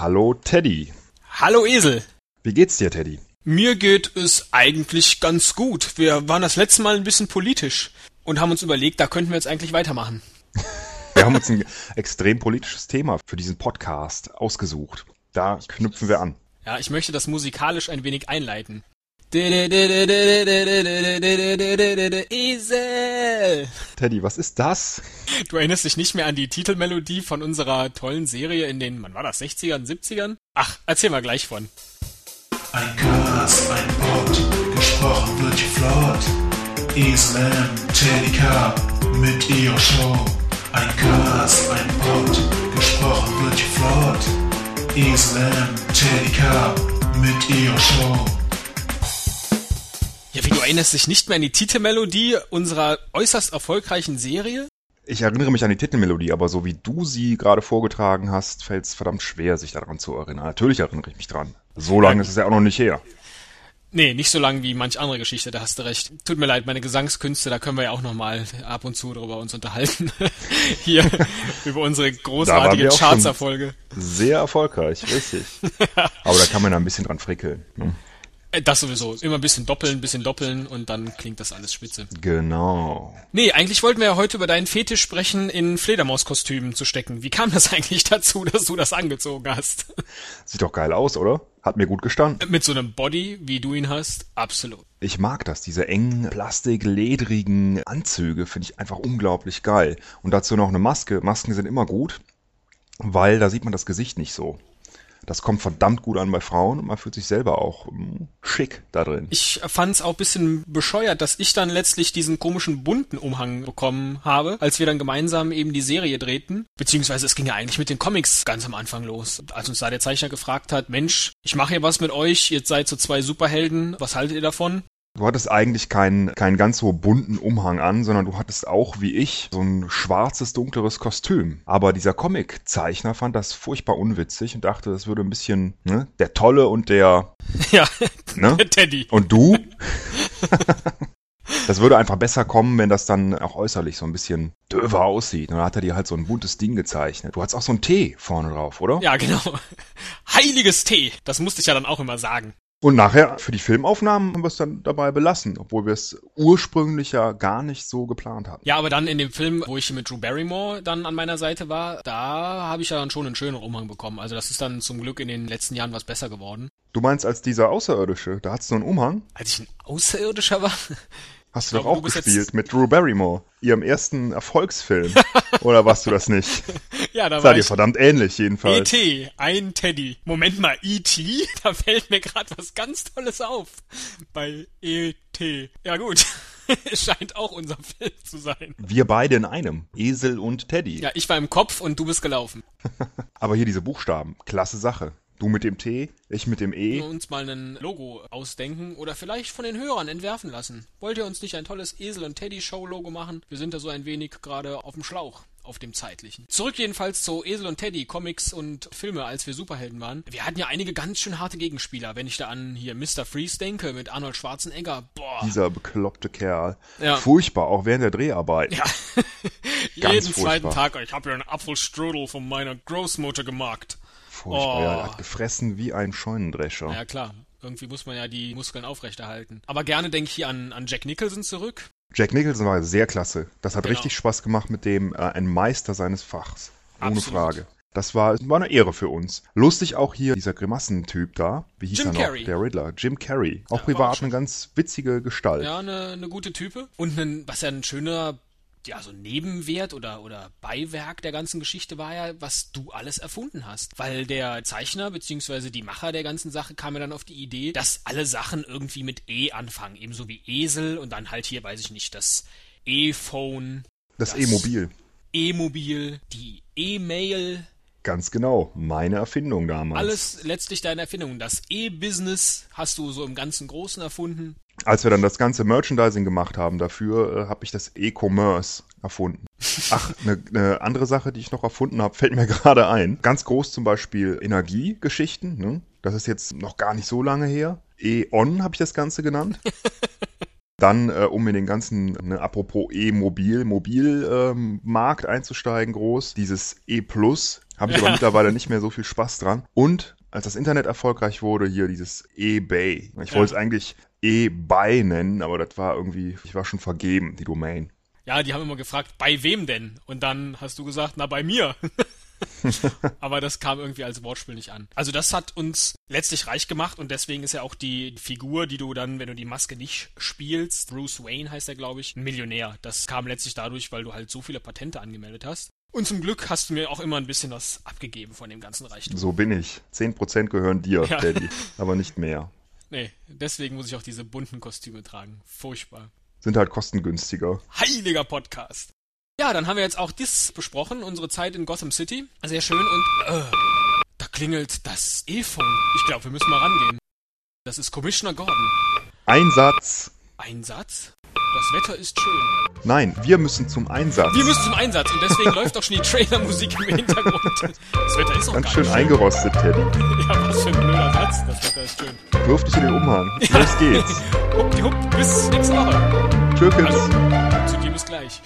Hallo Teddy. Hallo Esel. Wie geht's dir, Teddy? Mir geht es eigentlich ganz gut. Wir waren das letzte Mal ein bisschen politisch und haben uns überlegt, da könnten wir jetzt eigentlich weitermachen. Wir haben uns ein extrem politisches Thema für diesen Podcast ausgesucht. Da knüpfen wir an. Ja, ich möchte das musikalisch ein wenig einleiten. Esel! Teddy, was ist das? Du erinnerst dich nicht mehr an die Titelmelodie von unserer tollen Serie in den, wann war das, 60ern, 70ern? Ach, erzähl mal gleich von. Ein Cast, ein Pod, gesprochen wird geflott. Esel Teddy K, mit ihrer Show. Ein Cast, ein Pod, gesprochen wird geflott. Esel Teddy K, mit ihrer Show. Ja, wie du erinnerst dich nicht mehr an die Titelmelodie unserer äußerst erfolgreichen Serie? Ich erinnere mich an die Titelmelodie, aber so wie du sie gerade vorgetragen hast, fällt es verdammt schwer, sich daran zu erinnern. Natürlich erinnere ich mich dran. So lange ist es ja auch noch nicht her. Nee, nicht so lang wie manch andere Geschichte, da hast du recht. Tut mir leid, meine Gesangskünste, da können wir ja auch nochmal ab und zu drüber uns unterhalten. Hier über unsere großartige Chartserfolge. Sehr erfolgreich, richtig. aber da kann man ja ein bisschen dran frickeln. Ne? Äh, Das sowieso. Immer ein bisschen doppeln, ein bisschen doppeln und dann klingt das alles spitze. Genau. Nee, eigentlich wollten wir ja heute über deinen Fetisch sprechen, in Fledermauskostümen zu stecken. Wie kam das eigentlich dazu, dass du das angezogen hast? Sieht doch geil aus, oder? Hat mir gut gestanden. Mit so einem Body, wie du ihn hast, absolut. Ich mag das, diese engen, plastikledrigen Anzüge finde ich einfach unglaublich geil. Und dazu noch eine Maske. Masken sind immer gut, weil da sieht man das Gesicht nicht so. Das kommt verdammt gut an bei Frauen und man fühlt sich selber auch mm, schick da drin. Ich fand's auch bisschen bescheuert, dass ich dann letztlich diesen komischen bunten Umhang bekommen habe, als wir dann gemeinsam eben die Serie drehten. Beziehungsweise es ging ja eigentlich mit den Comics ganz am Anfang los. Als uns da der Zeichner gefragt hat, Mensch, ich mache hier was mit euch, ihr seid so zwei Superhelden, was haltet ihr davon? Du hattest eigentlich keinen, keinen ganz so bunten Umhang an, sondern du hattest auch, wie ich, so ein schwarzes, dunkleres Kostüm. Aber dieser Comiczeichner fand das furchtbar unwitzig und dachte, das würde ein bisschen, ne, der Tolle und der, Ja, ne? der Teddy. Und du? Das würde einfach besser kommen, wenn das dann auch äußerlich so ein bisschen döver aussieht. Und dann hat er dir halt so ein buntes Ding gezeichnet. Du hattest auch so ein T vorne drauf, oder? Ja, genau. Heiliges Tee. Das musste ich ja dann auch immer sagen. Und nachher für die Filmaufnahmen haben wir es dann dabei belassen, obwohl wir es ursprünglich ja gar nicht so geplant hatten. Ja, aber dann in dem Film, wo ich mit Drew Barrymore dann an meiner Seite war, da habe ich ja dann schon einen schönen Umhang bekommen. Also das ist dann zum Glück in den letzten Jahren was besser geworden. Du meinst als dieser Außerirdische, da hattest du einen Umhang? Als ich ein Außerirdischer war? Hast du doch auch gespielt jetzt- mit Drew Barrymore, ihrem ersten Erfolgsfilm. Oder warst du das nicht? ja, da Sah war dir ich verdammt ähnlich jedenfalls. E.T., ein Teddy. Moment mal, E.T.? Da fällt mir gerade was ganz Tolles auf. Bei E.T. Ja gut, es scheint auch unser Film zu sein. Wir beide in einem. Esel und Teddy. Ja, ich war im Kopf und du bist gelaufen. Aber hier diese Buchstaben, klasse Sache. Du mit dem T, ich mit dem E. Wir uns mal ein Logo ausdenken oder vielleicht von den Hörern entwerfen lassen. Wollt ihr uns nicht ein tolles Esel- und Teddy-Show-Logo machen? Wir sind da so ein wenig gerade auf dem Schlauch. Auf dem zeitlichen. Zurück jedenfalls zu Esel und Teddy, Comics und Filme, als wir Superhelden waren. Wir hatten ja einige ganz schön harte Gegenspieler. Wenn ich da an hier Mr. Freeze denke mit Arnold Schwarzenegger. Boah. Dieser bekloppte Kerl. Ja. Furchtbar, auch während der Dreharbeit. Ja. Jeden zweiten furchtbar. Tag. Ich habe hier einen Apfelstrudel von meiner Großmutter gemacht. Furchtbar, Oh. ja, er hat gefressen wie ein Scheunendrescher. Ja klar. Irgendwie muss man ja die Muskeln aufrechterhalten. Aber gerne denke ich hier an, an Jack Nicholson zurück. Jack Nicholson war sehr klasse. Das hat Genau. richtig Spaß gemacht mit dem, äh, ein Meister seines Fachs. Ohne Absolut. Frage. Das war, war eine Ehre für uns. Lustig auch hier dieser Grimassentyp da. Wie hieß Jim er noch? Carrey. Der Riddler. Jim Carrey. Auch Ja, privat eine ganz witzige Gestalt. Ja, eine, eine gute Type. Und ein, was ja ein schöner, ja, so Nebenwert oder, oder Beiwerk der ganzen Geschichte war ja, was du alles erfunden hast. Weil der Zeichner beziehungsweise die Macher der ganzen Sache kam ja dann auf die Idee, dass alle Sachen irgendwie mit E anfangen. Ebenso wie Esel und dann halt hier, weiß ich nicht, das E-Phone, Das Das- E-Mobil. E-Mobil, die E-Mail, Ganz genau. Meine Erfindung damals. alles letztlich deine Erfindung. Das E-Business hast du so im ganzen Großen erfunden. Als wir dann das ganze Merchandising gemacht haben dafür, äh, habe ich das E-Commerce erfunden. Ach, eine ne andere Sache, die ich noch erfunden habe, fällt mir gerade ein. Ganz groß zum Beispiel Energiegeschichten. Ne? Das ist jetzt noch gar nicht so lange her. E.ON habe ich das Ganze genannt. Dann, äh, um in den ganzen, ne, apropos E-Mobil, Mobilmarkt ähm, einzusteigen, groß, dieses E Plus Habe ich aber mittlerweile nicht mehr so viel Spaß dran. Und als das Internet erfolgreich wurde, hier dieses eBay. Ich Ja. wollte es eigentlich eBay nennen, aber das war irgendwie, ich war schon vergeben, die Domain. Ja, die haben immer gefragt, bei wem denn? Und dann hast du gesagt, na bei mir. Aber das kam irgendwie als Wortspiel nicht an. Also das hat uns letztlich reich gemacht und deswegen ist ja auch die Figur, die du dann, wenn du die Maske nicht spielst, Bruce Wayne heißt er, glaube ich, ein Millionär. Das kam letztlich dadurch, weil du halt so viele Patente angemeldet hast. Und zum Glück hast du mir auch immer ein bisschen was abgegeben von dem ganzen Reichtum. So bin ich. 10% gehören dir, Ja. Teddy, aber nicht mehr. Nee, deswegen muss ich auch diese bunten Kostüme tragen. Furchtbar. Sind halt kostengünstiger. heiliger Podcast. Ja, dann haben wir jetzt auch das besprochen, unsere Zeit in Gotham City. Sehr schön und äh, da klingelt das E-Phone. Ich glaube, wir müssen mal rangehen. Das ist Commissioner Gordon. Einsatz. Ein Satz? Das Wetter ist schön. Nein, wir müssen zum Einsatz. Wir müssen zum Einsatz und deswegen läuft auch schon die Trailermusik im Hintergrund. Das Wetter ist auch Ganz schön nicht eingerostet, Teddy. Ja, was für ein blöder Satz. Das Wetter ist schön. Wirf dich in den Umhang. Los geht's. Huppdiwupp, bis nächste Woche. Tschüss. Also, zu dir bis gleich.